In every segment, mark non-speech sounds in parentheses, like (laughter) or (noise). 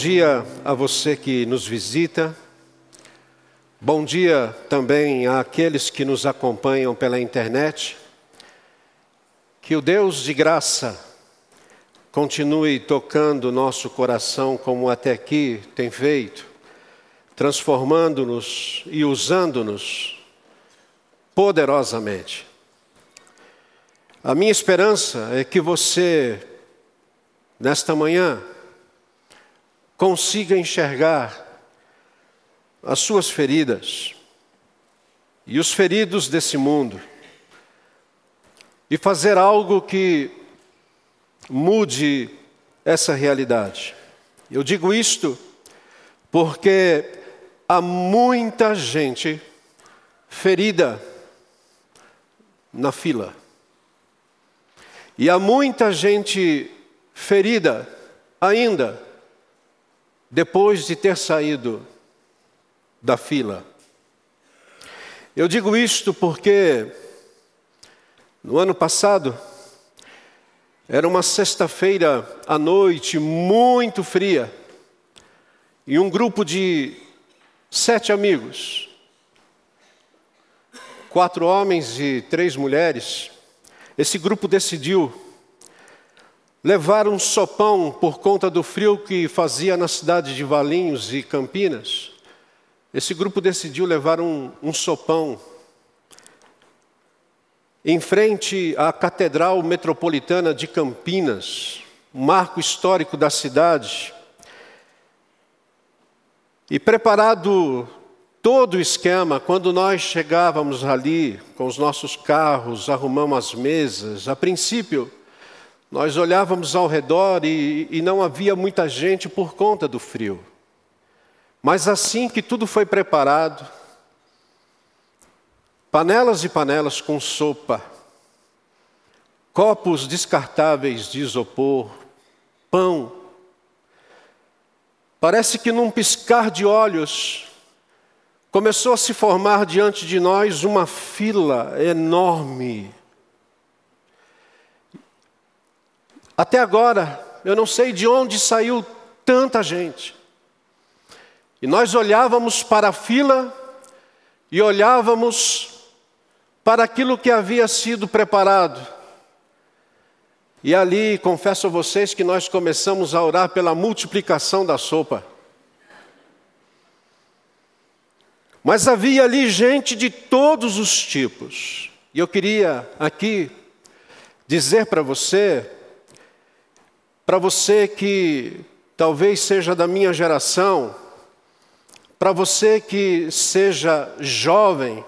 dia a você que nos visita. Bom dia também àqueles que nos acompanham pela internet. Que o Deus de graça continue tocando nosso coração como até aqui tem feito, transformando-nos e usando-nos poderosamente. A minha esperança é que você, nesta manhã, consiga enxergar as suas feridas e os feridos desse mundo e fazer algo que mude essa realidade. Eu digo isto porque há muita gente ferida na fila. E há muita gente ferida ainda depois de ter saído da fila. Eu digo isto porque no ano passado era uma sexta-feira à noite muito fria e um grupo de sete amigos, quatro homens e três mulheres, esse grupo decidiu levar um sopão por conta do frio que fazia na cidade de Valinhos e Campinas. Esse grupo decidiu levar um, um sopão em frente à Catedral Metropolitana de Campinas, um marco histórico da cidade. E preparado todo o esquema, quando nós chegávamos ali com os nossos carros, arrumamos as mesas, a princípio, nós olhávamos ao redor e, e não havia muita gente por conta do frio. Mas assim que tudo foi preparado, panelas e panelas com sopa, copos descartáveis de isopor, pão. Parece que num piscar de olhos, começou a se formar diante de nós uma fila enorme Até agora, eu não sei de onde saiu tanta gente. E nós olhávamos para a fila e olhávamos para aquilo que havia sido preparado. E ali, confesso a vocês que nós começamos a orar pela multiplicação da sopa. Mas havia ali gente de todos os tipos. E eu queria aqui dizer para você para você que talvez seja da minha geração, para você que seja jovem,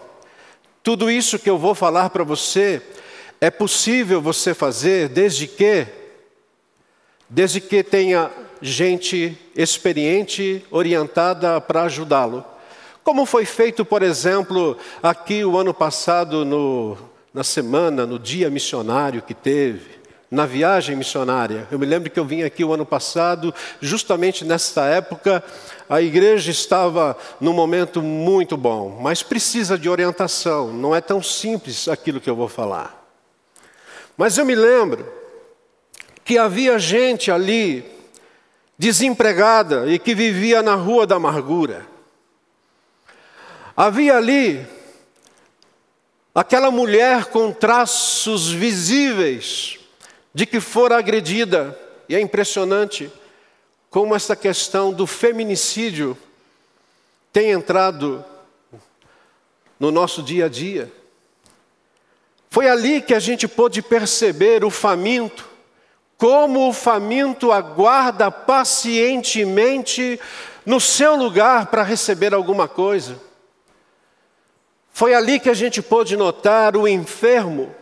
tudo isso que eu vou falar para você é possível você fazer desde que desde que tenha gente experiente orientada para ajudá-lo. Como foi feito, por exemplo, aqui o ano passado no, na semana, no dia missionário que teve na viagem missionária. Eu me lembro que eu vim aqui o ano passado, justamente nesta época, a igreja estava num momento muito bom, mas precisa de orientação, não é tão simples aquilo que eu vou falar. Mas eu me lembro que havia gente ali desempregada e que vivia na rua da amargura. Havia ali aquela mulher com traços visíveis de que for agredida. E é impressionante como essa questão do feminicídio tem entrado no nosso dia a dia. Foi ali que a gente pôde perceber o faminto, como o faminto aguarda pacientemente no seu lugar para receber alguma coisa. Foi ali que a gente pôde notar o enfermo,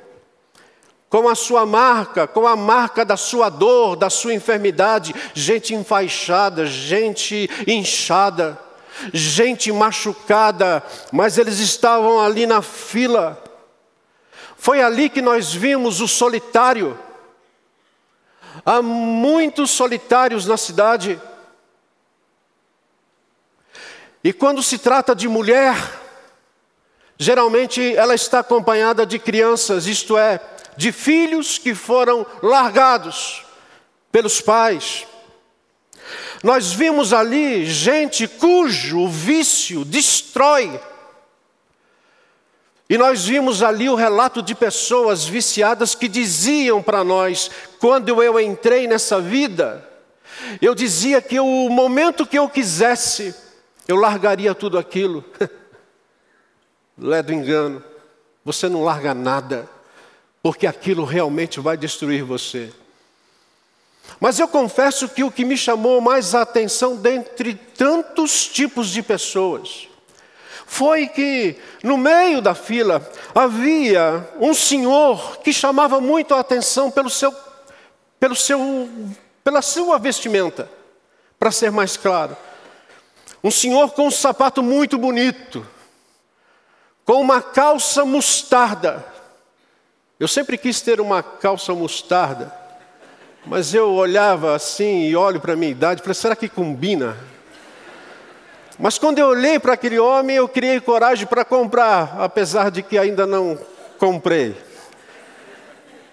com a sua marca, com a marca da sua dor, da sua enfermidade, gente enfaixada, gente inchada, gente machucada, mas eles estavam ali na fila. Foi ali que nós vimos o solitário. Há muitos solitários na cidade. E quando se trata de mulher, geralmente ela está acompanhada de crianças, isto é, de filhos que foram largados pelos pais. Nós vimos ali gente cujo vício destrói. E nós vimos ali o relato de pessoas viciadas que diziam para nós, quando eu entrei nessa vida, eu dizia que o momento que eu quisesse, eu largaria tudo aquilo. (laughs) Lé do engano, você não larga nada, porque aquilo realmente vai destruir você. Mas eu confesso que o que me chamou mais a atenção dentre tantos tipos de pessoas foi que no meio da fila havia um senhor que chamava muito a atenção pelo seu, pelo seu, pela sua vestimenta, para ser mais claro. Um senhor com um sapato muito bonito, com uma calça mostarda. Eu sempre quis ter uma calça mostarda. Mas eu olhava assim e olho para a minha idade falei, será que combina? Mas quando eu olhei para aquele homem, eu criei coragem para comprar, apesar de que ainda não comprei.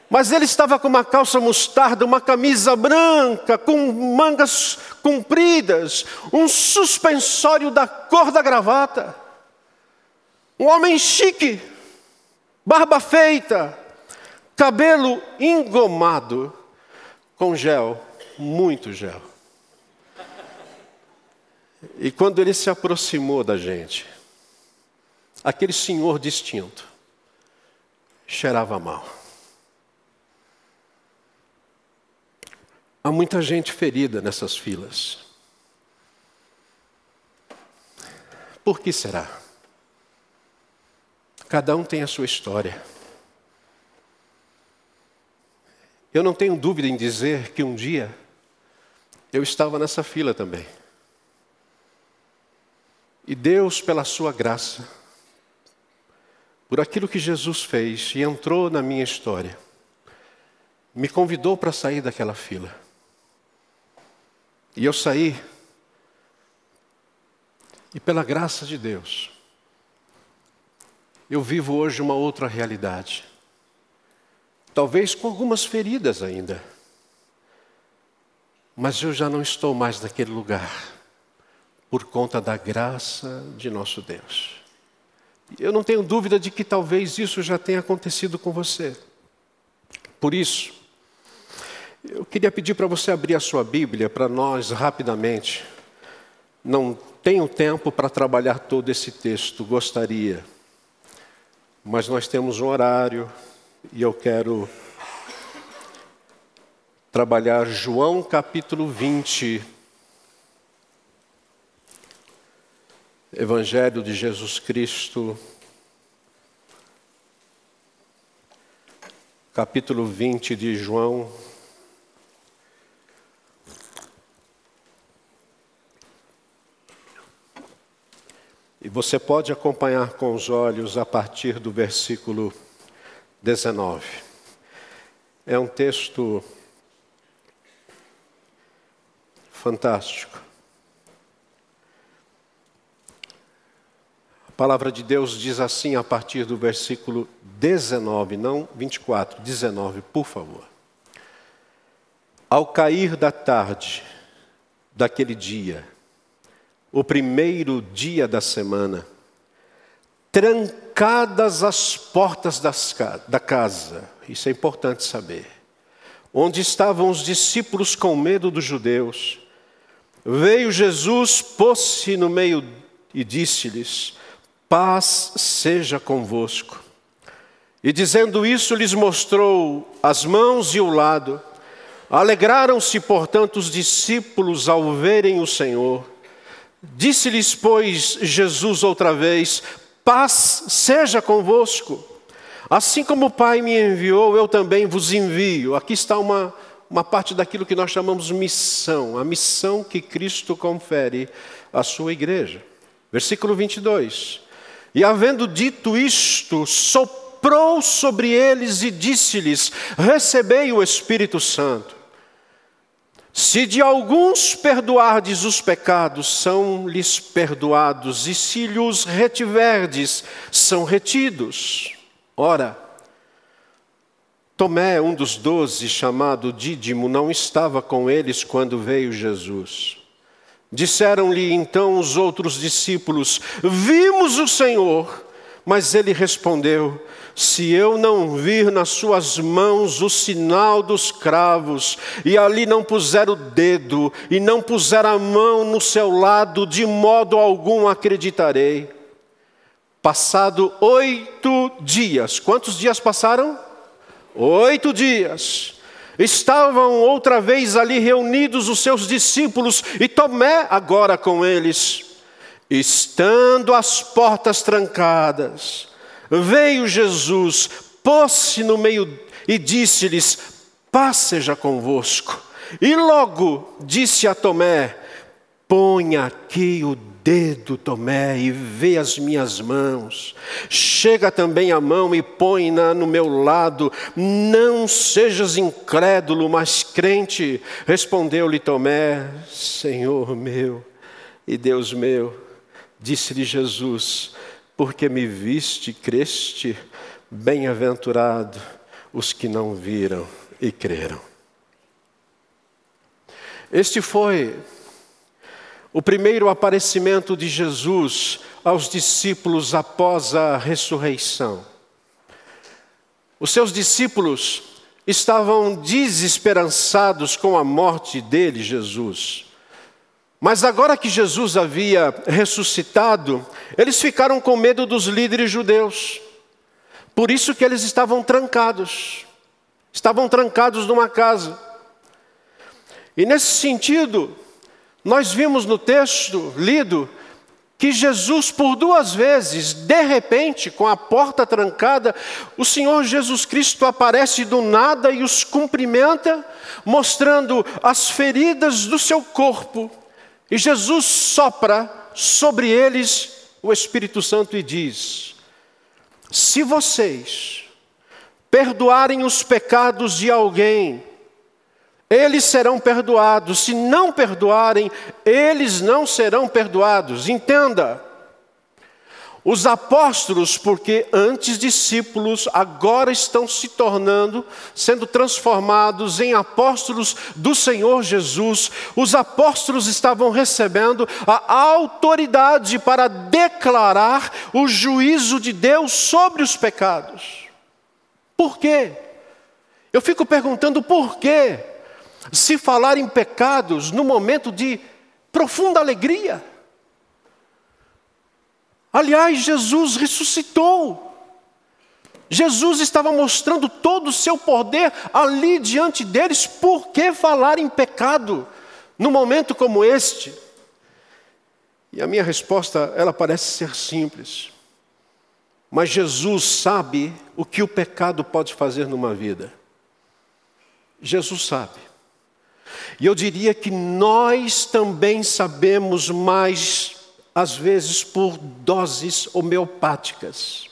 Mas ele estava com uma calça mostarda, uma camisa branca, com mangas compridas, um suspensório da cor da gravata. Um homem chique, barba feita, cabelo engomado com gel, muito gel. E quando ele se aproximou da gente, aquele senhor distinto cheirava mal. Há muita gente ferida nessas filas. Por que será? Cada um tem a sua história. Eu não tenho dúvida em dizer que um dia eu estava nessa fila também. E Deus, pela sua graça, por aquilo que Jesus fez e entrou na minha história, me convidou para sair daquela fila. E eu saí, e pela graça de Deus, eu vivo hoje uma outra realidade talvez com algumas feridas ainda. Mas eu já não estou mais naquele lugar, por conta da graça de nosso Deus. Eu não tenho dúvida de que talvez isso já tenha acontecido com você. Por isso, eu queria pedir para você abrir a sua Bíblia para nós rapidamente. Não tenho tempo para trabalhar todo esse texto, gostaria. Mas nós temos um horário, e eu quero trabalhar João capítulo 20. Evangelho de Jesus Cristo, capítulo 20 de João. E você pode acompanhar com os olhos a partir do versículo 19. É um texto fantástico. A palavra de Deus diz assim a partir do versículo 19, não 24, 19, por favor. Ao cair da tarde daquele dia, o primeiro dia da semana, trancadas as portas das, da casa, isso é importante saber, onde estavam os discípulos com medo dos judeus, veio Jesus, pôs-se no meio e disse-lhes: Paz seja convosco. E dizendo isso, lhes mostrou as mãos e o lado. Alegraram-se, portanto, os discípulos ao verem o Senhor. Disse-lhes, pois, Jesus outra vez: Paz seja convosco. Assim como o Pai me enviou, eu também vos envio. Aqui está uma, uma parte daquilo que nós chamamos missão, a missão que Cristo confere à sua igreja. Versículo 22. E havendo dito isto, soprou sobre eles e disse-lhes: Recebei o Espírito Santo. Se de alguns perdoardes os pecados, são-lhes perdoados, e se lhes retiverdes, são retidos. Ora, Tomé, um dos doze, chamado Dídimo, não estava com eles quando veio Jesus. Disseram-lhe então os outros discípulos: Vimos o Senhor. Mas ele respondeu: Se eu não vir nas suas mãos o sinal dos cravos, e ali não puser o dedo, e não puser a mão no seu lado, de modo algum acreditarei. Passado oito dias, quantos dias passaram? Oito dias. Estavam outra vez ali reunidos os seus discípulos e Tomé agora com eles. Estando as portas trancadas, veio Jesus, pôs-se no meio e disse-lhes: Paz seja convosco. E logo disse a Tomé: Põe aqui o dedo, Tomé, e vê as minhas mãos. Chega também a mão e põe-na no meu lado. Não sejas incrédulo, mas crente. Respondeu-lhe Tomé: Senhor meu e Deus meu. Disse-lhe Jesus: Porque me viste, creste, bem-aventurado os que não viram e creram. Este foi o primeiro aparecimento de Jesus aos discípulos após a ressurreição. Os seus discípulos estavam desesperançados com a morte dele, Jesus. Mas agora que Jesus havia ressuscitado, eles ficaram com medo dos líderes judeus. Por isso que eles estavam trancados. Estavam trancados numa casa. E nesse sentido, nós vimos no texto lido que Jesus, por duas vezes, de repente, com a porta trancada, o Senhor Jesus Cristo aparece do nada e os cumprimenta, mostrando as feridas do seu corpo. E Jesus sopra sobre eles o Espírito Santo e diz: Se vocês perdoarem os pecados de alguém, eles serão perdoados. Se não perdoarem, eles não serão perdoados. Entenda. Os apóstolos, porque antes discípulos, agora estão se tornando, sendo transformados em apóstolos do Senhor Jesus. Os apóstolos estavam recebendo a autoridade para declarar o juízo de Deus sobre os pecados. Por quê? Eu fico perguntando por quê? se falar em pecados no momento de profunda alegria. Aliás, Jesus ressuscitou. Jesus estava mostrando todo o seu poder ali diante deles, por que falar em pecado num momento como este? E a minha resposta, ela parece ser simples. Mas Jesus sabe o que o pecado pode fazer numa vida. Jesus sabe. E eu diria que nós também sabemos mais, às vezes, por doses homeopáticas.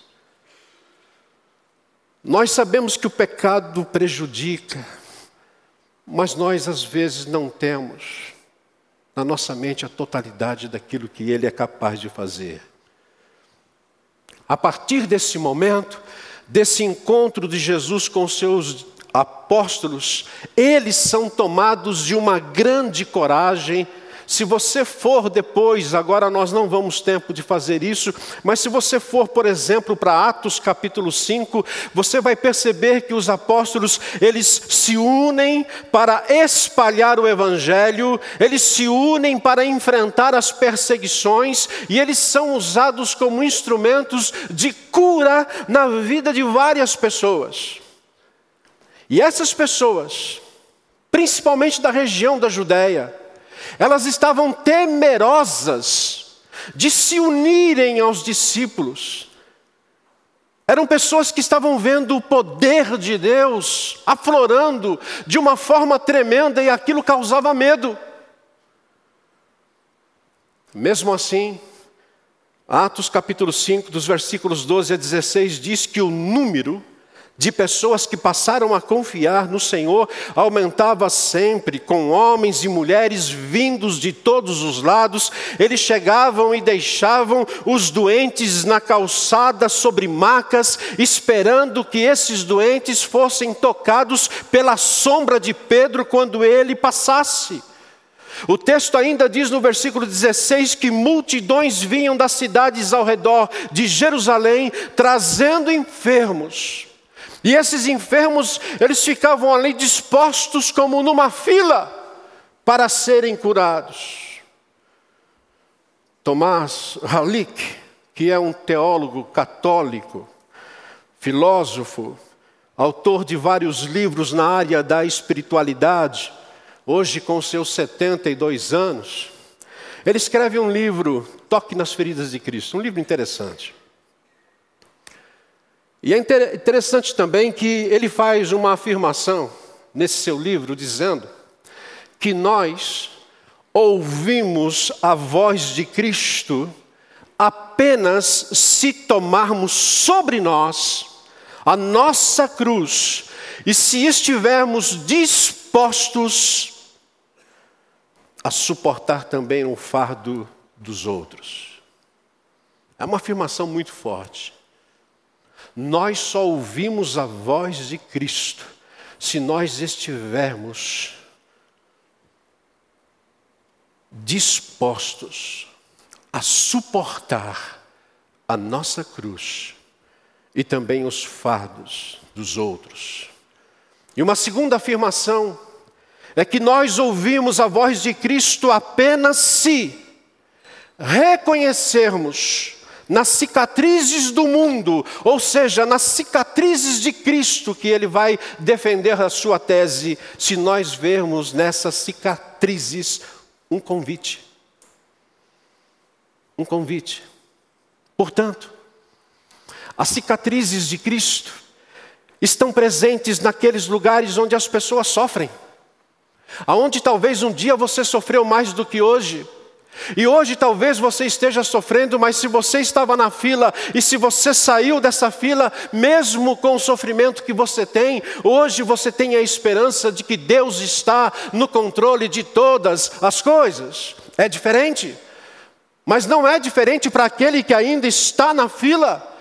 Nós sabemos que o pecado prejudica, mas nós às vezes não temos na nossa mente a totalidade daquilo que ele é capaz de fazer. A partir desse momento, desse encontro de Jesus com seus apóstolos, eles são tomados de uma grande coragem. Se você for depois, agora nós não vamos tempo de fazer isso, mas se você for, por exemplo, para Atos capítulo 5, você vai perceber que os apóstolos, eles se unem para espalhar o evangelho, eles se unem para enfrentar as perseguições e eles são usados como instrumentos de cura na vida de várias pessoas. E essas pessoas, principalmente da região da Judéia, elas estavam temerosas de se unirem aos discípulos. Eram pessoas que estavam vendo o poder de Deus aflorando de uma forma tremenda e aquilo causava medo. Mesmo assim, Atos capítulo 5, dos versículos 12 a 16, diz que o número de pessoas que passaram a confiar no Senhor aumentava sempre, com homens e mulheres vindos de todos os lados. Eles chegavam e deixavam os doentes na calçada sobre macas, esperando que esses doentes fossem tocados pela sombra de Pedro quando ele passasse. O texto ainda diz no versículo 16 que multidões vinham das cidades ao redor de Jerusalém trazendo enfermos. E esses enfermos, eles ficavam ali dispostos como numa fila para serem curados. Tomás Halik, que é um teólogo católico, filósofo, autor de vários livros na área da espiritualidade, hoje com seus 72 anos, ele escreve um livro, Toque nas Feridas de Cristo, um livro interessante. E é interessante também que ele faz uma afirmação nesse seu livro, dizendo que nós ouvimos a voz de Cristo apenas se tomarmos sobre nós a nossa cruz e se estivermos dispostos a suportar também o fardo dos outros. É uma afirmação muito forte. Nós só ouvimos a voz de Cristo se nós estivermos dispostos a suportar a nossa cruz e também os fardos dos outros. E uma segunda afirmação é que nós ouvimos a voz de Cristo apenas se reconhecermos nas cicatrizes do mundo, ou seja, nas cicatrizes de Cristo, que ele vai defender a sua tese, se nós vermos nessas cicatrizes um convite. Um convite. Portanto, as cicatrizes de Cristo estão presentes naqueles lugares onde as pessoas sofrem. Aonde talvez um dia você sofreu mais do que hoje. E hoje talvez você esteja sofrendo, mas se você estava na fila e se você saiu dessa fila, mesmo com o sofrimento que você tem, hoje você tem a esperança de que Deus está no controle de todas as coisas. É diferente, mas não é diferente para aquele que ainda está na fila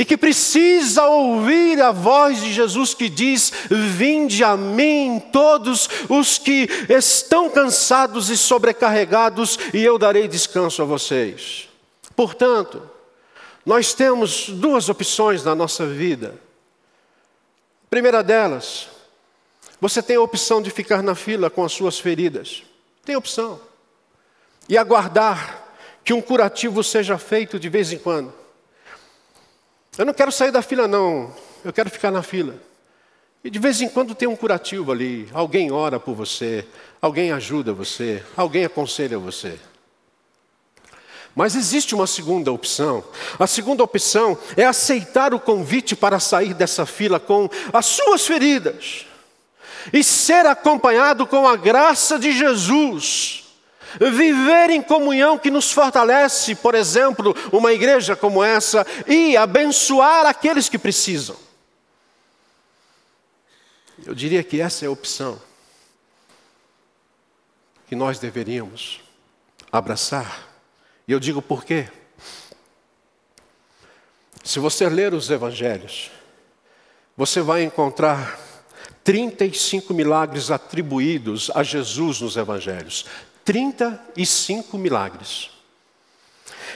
e que precisa ouvir a voz de Jesus que diz: Vinde a mim todos os que estão cansados e sobrecarregados, e eu darei descanso a vocês. Portanto, nós temos duas opções na nossa vida. primeira delas, você tem a opção de ficar na fila com as suas feridas. Tem opção. E aguardar que um curativo seja feito de vez em quando. Eu não quero sair da fila, não. Eu quero ficar na fila. E de vez em quando tem um curativo ali. Alguém ora por você, alguém ajuda você, alguém aconselha você. Mas existe uma segunda opção. A segunda opção é aceitar o convite para sair dessa fila com as suas feridas e ser acompanhado com a graça de Jesus Viver em comunhão que nos fortalece, por exemplo, uma igreja como essa, e abençoar aqueles que precisam. Eu diria que essa é a opção que nós deveríamos abraçar. E eu digo por quê? Se você ler os evangelhos, você vai encontrar 35 milagres atribuídos a Jesus nos evangelhos. 35 milagres.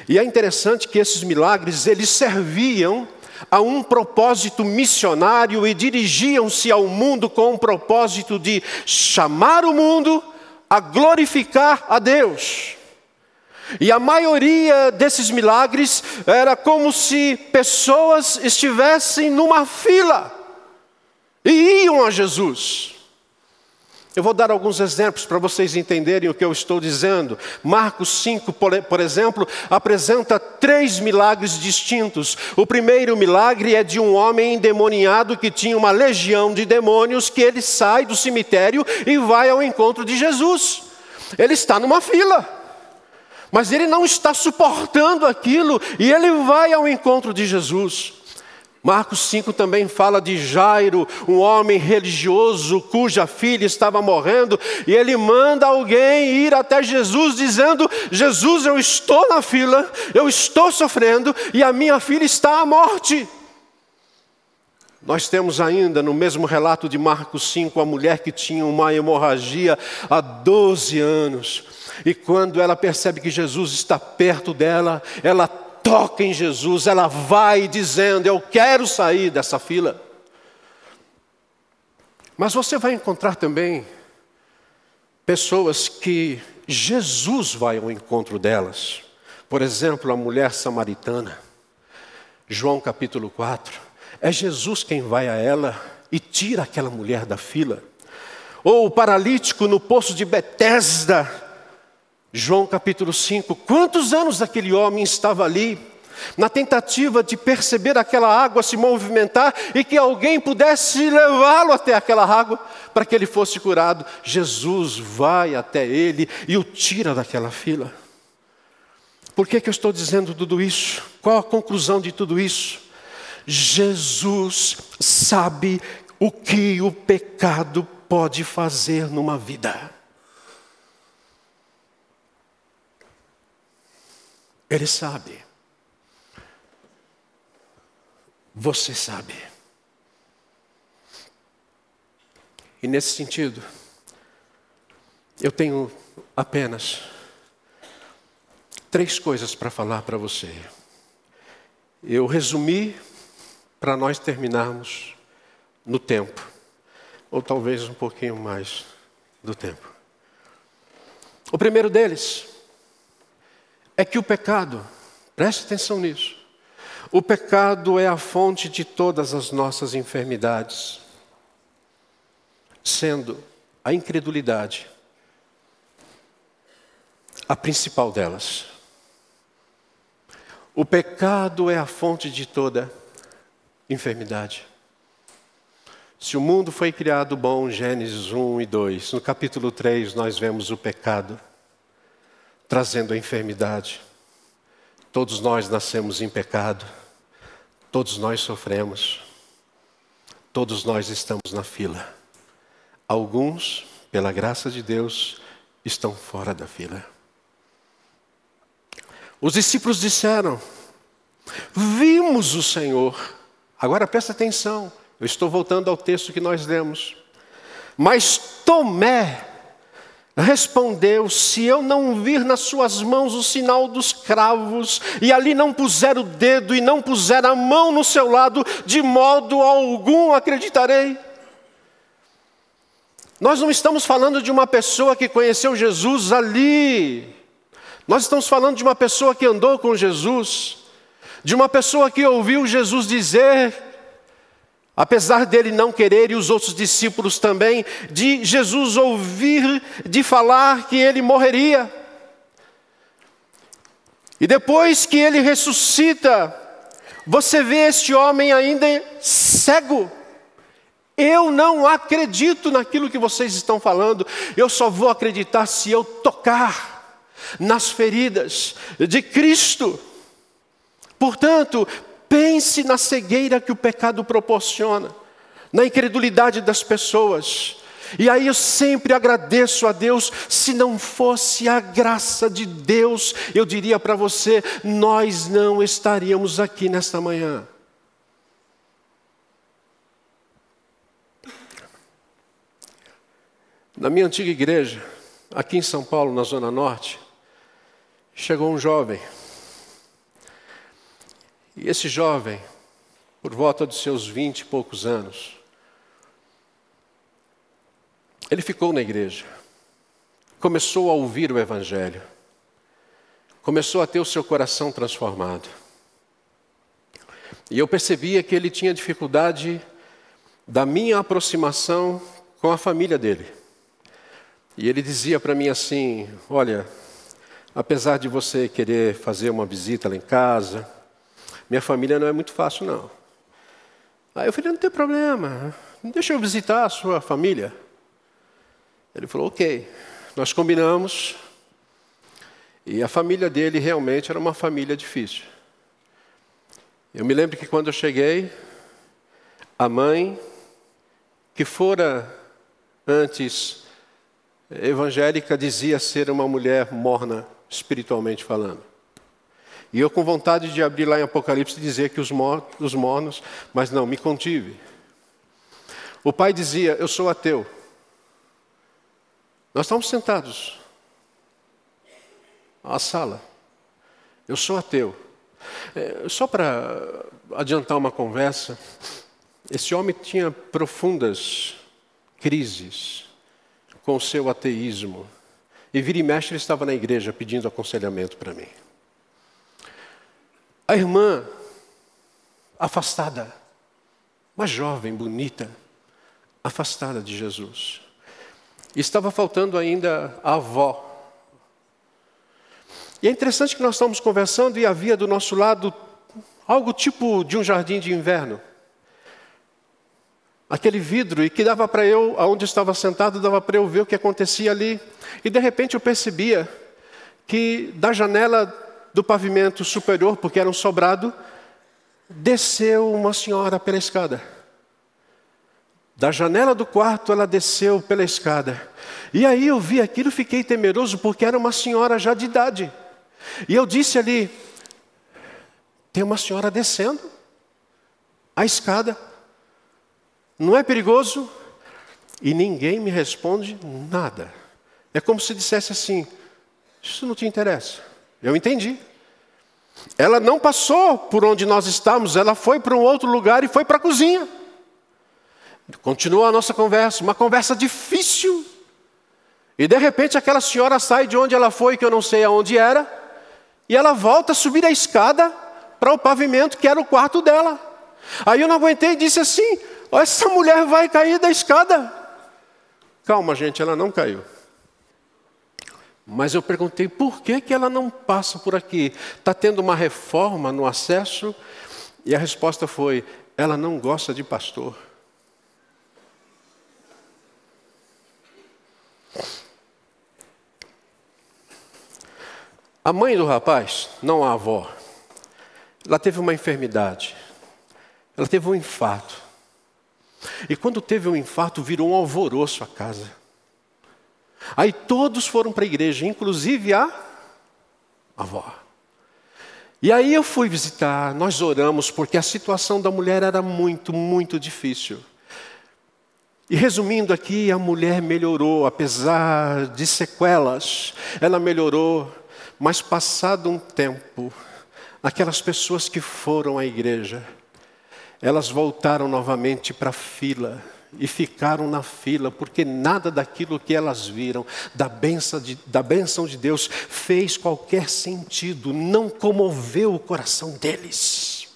E é interessante que esses milagres eles serviam a um propósito missionário e dirigiam-se ao mundo com o propósito de chamar o mundo a glorificar a Deus. E a maioria desses milagres era como se pessoas estivessem numa fila e iam a Jesus. Eu vou dar alguns exemplos para vocês entenderem o que eu estou dizendo. Marcos 5, por exemplo, apresenta três milagres distintos. O primeiro milagre é de um homem endemoniado que tinha uma legião de demônios, que ele sai do cemitério e vai ao encontro de Jesus. Ele está numa fila, mas ele não está suportando aquilo e ele vai ao encontro de Jesus. Marcos 5 também fala de Jairo, um homem religioso cuja filha estava morrendo, e ele manda alguém ir até Jesus dizendo: Jesus, eu estou na fila, eu estou sofrendo e a minha filha está à morte. Nós temos ainda no mesmo relato de Marcos 5 a mulher que tinha uma hemorragia há 12 anos. E quando ela percebe que Jesus está perto dela, ela toca em Jesus, ela vai dizendo: Eu quero sair dessa fila. Mas você vai encontrar também pessoas que Jesus vai ao encontro delas. Por exemplo, a mulher samaritana. João capítulo 4. É Jesus quem vai a ela e tira aquela mulher da fila. Ou o paralítico no poço de Betesda, João capítulo 5. Quantos anos aquele homem estava ali, na tentativa de perceber aquela água se movimentar e que alguém pudesse levá-lo até aquela água para que ele fosse curado? Jesus vai até ele e o tira daquela fila. Por que, que eu estou dizendo tudo isso? Qual a conclusão de tudo isso? Jesus sabe o que o pecado pode fazer numa vida. Ele sabe. Você sabe. E nesse sentido, eu tenho apenas três coisas para falar para você. Eu resumi para nós terminarmos no tempo, ou talvez um pouquinho mais do tempo. O primeiro deles é que o pecado, preste atenção nisso, o pecado é a fonte de todas as nossas enfermidades, sendo a incredulidade a principal delas. O pecado é a fonte de toda enfermidade. Se o mundo foi criado bom, Gênesis 1 e 2, no capítulo 3 nós vemos o pecado trazendo a enfermidade. Todos nós nascemos em pecado, todos nós sofremos, todos nós estamos na fila. Alguns, pela graça de Deus, estão fora da fila. Os discípulos disseram: Vimos o Senhor. Agora presta atenção, eu estou voltando ao texto que nós lemos. Mas Tomé Respondeu: Se eu não vir nas suas mãos o sinal dos cravos, e ali não puser o dedo e não puser a mão no seu lado, de modo algum acreditarei. Nós não estamos falando de uma pessoa que conheceu Jesus ali, nós estamos falando de uma pessoa que andou com Jesus, de uma pessoa que ouviu Jesus dizer Apesar dele não querer e os outros discípulos também, de Jesus ouvir de falar que ele morreria. E depois que ele ressuscita, você vê este homem ainda cego. Eu não acredito naquilo que vocês estão falando, eu só vou acreditar se eu tocar nas feridas de Cristo. Portanto, Pense na cegueira que o pecado proporciona, na incredulidade das pessoas. E aí eu sempre agradeço a Deus, se não fosse a graça de Deus, eu diria para você, nós não estaríamos aqui nesta manhã. Na minha antiga igreja, aqui em São Paulo, na Zona Norte, chegou um jovem e esse jovem, por volta dos seus vinte e poucos anos, ele ficou na igreja, começou a ouvir o Evangelho, começou a ter o seu coração transformado. E eu percebia que ele tinha dificuldade da minha aproximação com a família dele. E ele dizia para mim assim: Olha, apesar de você querer fazer uma visita lá em casa, minha família não é muito fácil, não. Aí eu falei, não tem problema, deixa eu visitar a sua família. Ele falou, ok. Nós combinamos, e a família dele realmente era uma família difícil. Eu me lembro que quando eu cheguei, A mãe, que fora antes evangélica, dizia ser uma mulher morna, espiritualmente falando. E eu com vontade de abrir lá em Apocalipse e dizer que os, mor os mornos, mas não, me contive. O pai dizia: Eu sou ateu. Nós estamos sentados à sala. Eu sou ateu. É, só para adiantar uma conversa, esse homem tinha profundas crises com o seu ateísmo. E vira e mexe, ele estava na igreja pedindo aconselhamento para mim. A irmã, afastada, uma jovem, bonita, afastada de Jesus. Estava faltando ainda a avó. E é interessante que nós estamos conversando e havia do nosso lado algo tipo de um jardim de inverno. Aquele vidro, e que dava para eu, aonde estava sentado, dava para eu ver o que acontecia ali. E de repente eu percebia que da janela do pavimento superior, porque era um sobrado, desceu uma senhora pela escada. Da janela do quarto ela desceu pela escada. E aí eu vi aquilo, fiquei temeroso, porque era uma senhora já de idade. E eu disse ali: tem uma senhora descendo a escada. Não é perigoso? E ninguém me responde nada. É como se dissesse assim: Isso não te interessa. Eu entendi. Ela não passou por onde nós estamos, ela foi para um outro lugar e foi para a cozinha. Continua a nossa conversa, uma conversa difícil. E de repente aquela senhora sai de onde ela foi, que eu não sei aonde era, e ela volta a subir a escada para o pavimento que era o quarto dela. Aí eu não aguentei e disse assim: essa mulher vai cair da escada. Calma, gente, ela não caiu. Mas eu perguntei por que, que ela não passa por aqui? Está tendo uma reforma no acesso? E a resposta foi: ela não gosta de pastor. A mãe do rapaz, não a avó, ela teve uma enfermidade. Ela teve um infarto. E quando teve um infarto, virou um alvoroço a casa. Aí todos foram para a igreja, inclusive a avó. E aí eu fui visitar, nós oramos, porque a situação da mulher era muito, muito difícil. E resumindo aqui, a mulher melhorou, apesar de sequelas, ela melhorou, mas passado um tempo, aquelas pessoas que foram à igreja, elas voltaram novamente para a fila e ficaram na fila, porque nada daquilo que elas viram, da benção, de, da benção de Deus, fez qualquer sentido, não comoveu o coração deles.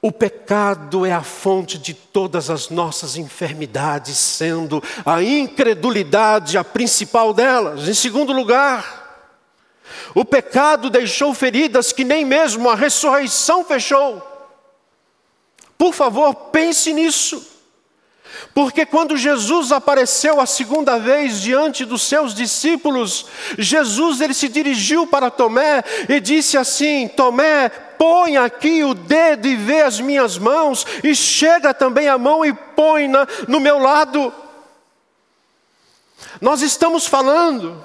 O pecado é a fonte de todas as nossas enfermidades, sendo a incredulidade a principal delas. Em segundo lugar, o pecado deixou feridas que nem mesmo a ressurreição fechou. Por favor, pense nisso. Porque quando Jesus apareceu a segunda vez diante dos seus discípulos, Jesus ele se dirigiu para Tomé e disse assim: Tomé, põe aqui o dedo e vê as minhas mãos, e chega também a mão e põe na, no meu lado. Nós estamos falando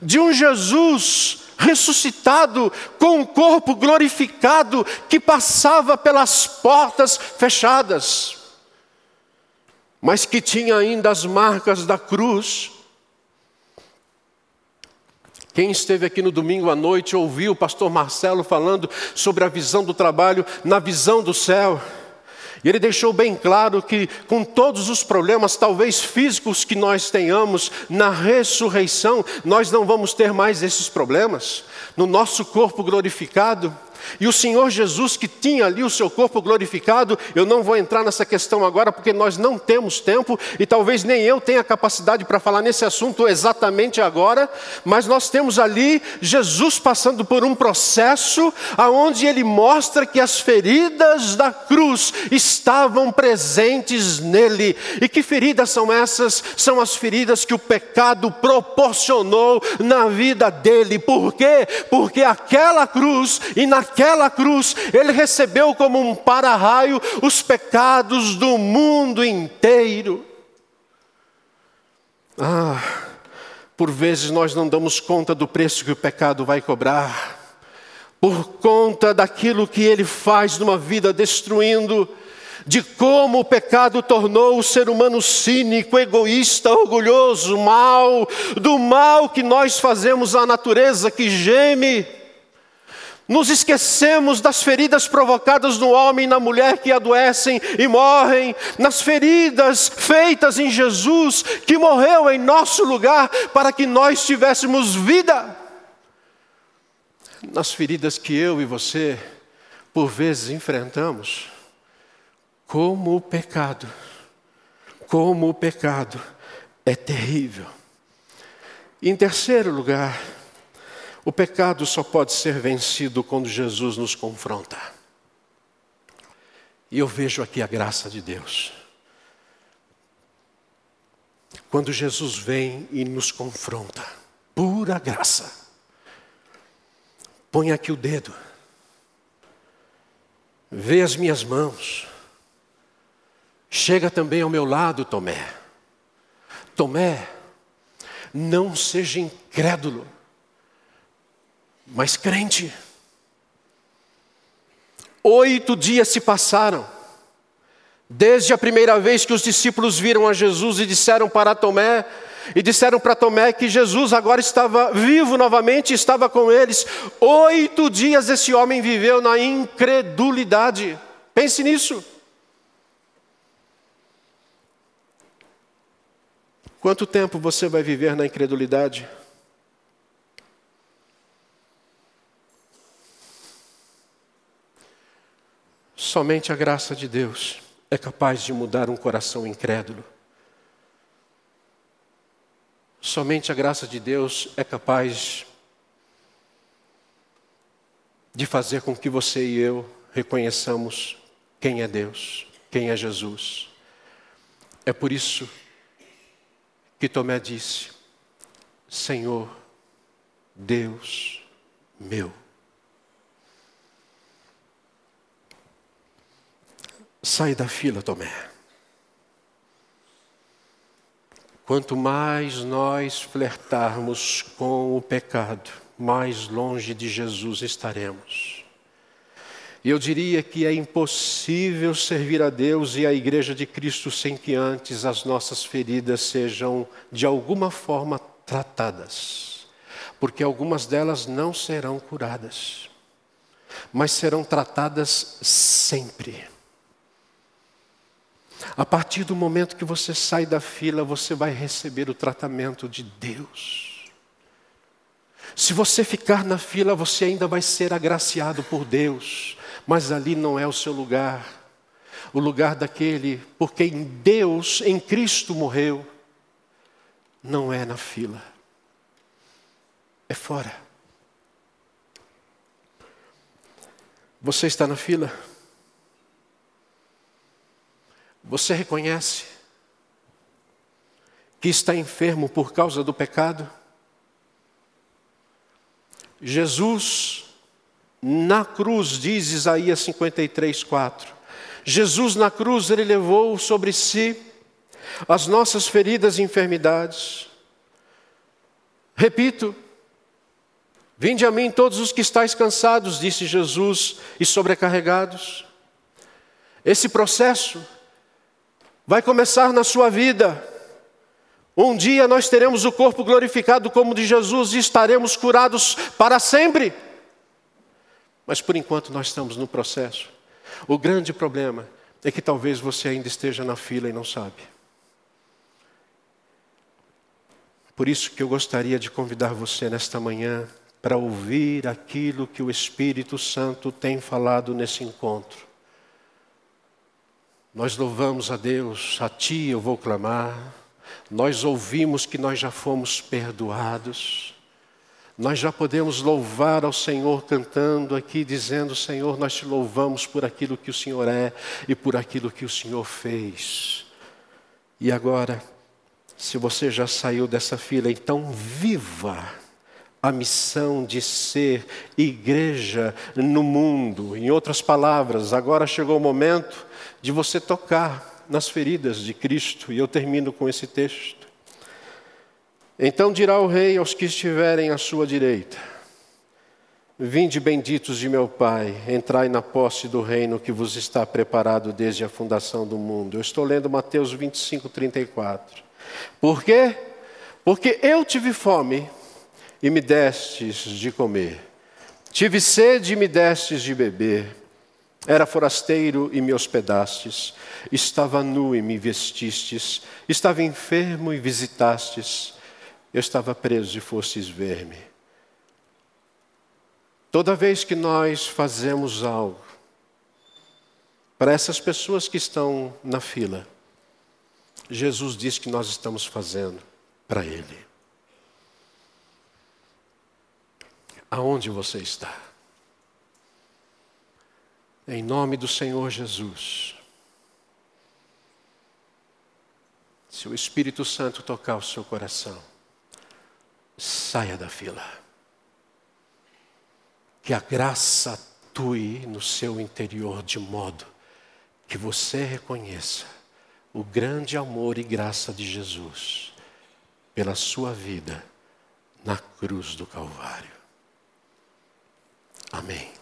de um Jesus ressuscitado com um corpo glorificado que passava pelas portas fechadas, mas que tinha ainda as marcas da cruz. Quem esteve aqui no domingo à noite ouviu o pastor Marcelo falando sobre a visão do trabalho na visão do céu. E ele deixou bem claro que, com todos os problemas, talvez físicos que nós tenhamos, na ressurreição, nós não vamos ter mais esses problemas. No nosso corpo glorificado, e o Senhor Jesus, que tinha ali o seu corpo glorificado, eu não vou entrar nessa questão agora, porque nós não temos tempo, e talvez nem eu tenha capacidade para falar nesse assunto exatamente agora, mas nós temos ali Jesus passando por um processo aonde ele mostra que as feridas da cruz estavam presentes nele. E que feridas são essas? São as feridas que o pecado proporcionou na vida dele. Por quê? Porque aquela cruz e na naquela cruz ele recebeu como um para-raio os pecados do mundo inteiro. Ah, por vezes nós não damos conta do preço que o pecado vai cobrar, por conta daquilo que ele faz numa vida destruindo de como o pecado tornou o ser humano cínico, egoísta, orgulhoso, mal, do mal que nós fazemos à natureza que geme. Nos esquecemos das feridas provocadas no homem e na mulher que adoecem e morrem, nas feridas feitas em Jesus, que morreu em nosso lugar para que nós tivéssemos vida. Nas feridas que eu e você, por vezes, enfrentamos como o pecado, como o pecado é terrível. Em terceiro lugar, o pecado só pode ser vencido quando Jesus nos confronta. E eu vejo aqui a graça de Deus. Quando Jesus vem e nos confronta, pura graça. Põe aqui o dedo, vê as minhas mãos, Chega também ao meu lado, Tomé. Tomé, não seja incrédulo, mas crente. Oito dias se passaram, desde a primeira vez que os discípulos viram a Jesus e disseram para Tomé, e disseram para Tomé que Jesus agora estava vivo novamente, estava com eles. Oito dias esse homem viveu na incredulidade. Pense nisso. Quanto tempo você vai viver na incredulidade? Somente a graça de Deus é capaz de mudar um coração incrédulo. Somente a graça de Deus é capaz de fazer com que você e eu reconheçamos quem é Deus, quem é Jesus. É por isso que Tomé disse: Senhor, Deus meu. Sai da fila, Tomé. Quanto mais nós flertarmos com o pecado, mais longe de Jesus estaremos. E eu diria que é impossível servir a Deus e a Igreja de Cristo sem que antes as nossas feridas sejam de alguma forma tratadas, porque algumas delas não serão curadas, mas serão tratadas sempre. A partir do momento que você sai da fila, você vai receber o tratamento de Deus. Se você ficar na fila, você ainda vai ser agraciado por Deus mas ali não é o seu lugar. O lugar daquele por quem Deus em Cristo morreu, não é na fila, é fora. Você está na fila? Você reconhece que está enfermo por causa do pecado? Jesus na cruz, diz Isaías 53, 4. Jesus na cruz, ele levou sobre si as nossas feridas e enfermidades. Repito, vinde a mim todos os que estáis cansados, disse Jesus, e sobrecarregados. Esse processo vai começar na sua vida. Um dia nós teremos o corpo glorificado como de Jesus e estaremos curados para sempre. Mas por enquanto nós estamos no processo. O grande problema é que talvez você ainda esteja na fila e não sabe. Por isso que eu gostaria de convidar você nesta manhã para ouvir aquilo que o Espírito Santo tem falado nesse encontro. Nós louvamos a Deus, a Ti eu vou clamar. Nós ouvimos que nós já fomos perdoados. Nós já podemos louvar ao Senhor cantando aqui, dizendo: Senhor, nós te louvamos por aquilo que o Senhor é e por aquilo que o Senhor fez. E agora, se você já saiu dessa fila, então viva a missão de ser igreja no mundo. Em outras palavras, agora chegou o momento de você tocar nas feridas de Cristo, e eu termino com esse texto. Então dirá o rei aos que estiverem à sua direita: Vinde benditos de meu Pai, entrai na posse do reino que vos está preparado desde a fundação do mundo. Eu estou lendo Mateus 25, 34. Por quê? Porque eu tive fome e me destes de comer. Tive sede e me destes de beber. Era forasteiro e me hospedastes. Estava nu e me vestistes. Estava enfermo e visitastes. Eu estava preso e fostes ver-me. Toda vez que nós fazemos algo para essas pessoas que estão na fila, Jesus diz que nós estamos fazendo para Ele. Aonde você está? Em nome do Senhor Jesus. Se o Espírito Santo tocar o seu coração, saia da fila que a graça atue no seu interior de modo que você reconheça o grande amor e graça de Jesus pela sua vida na cruz do Calvário. Amém.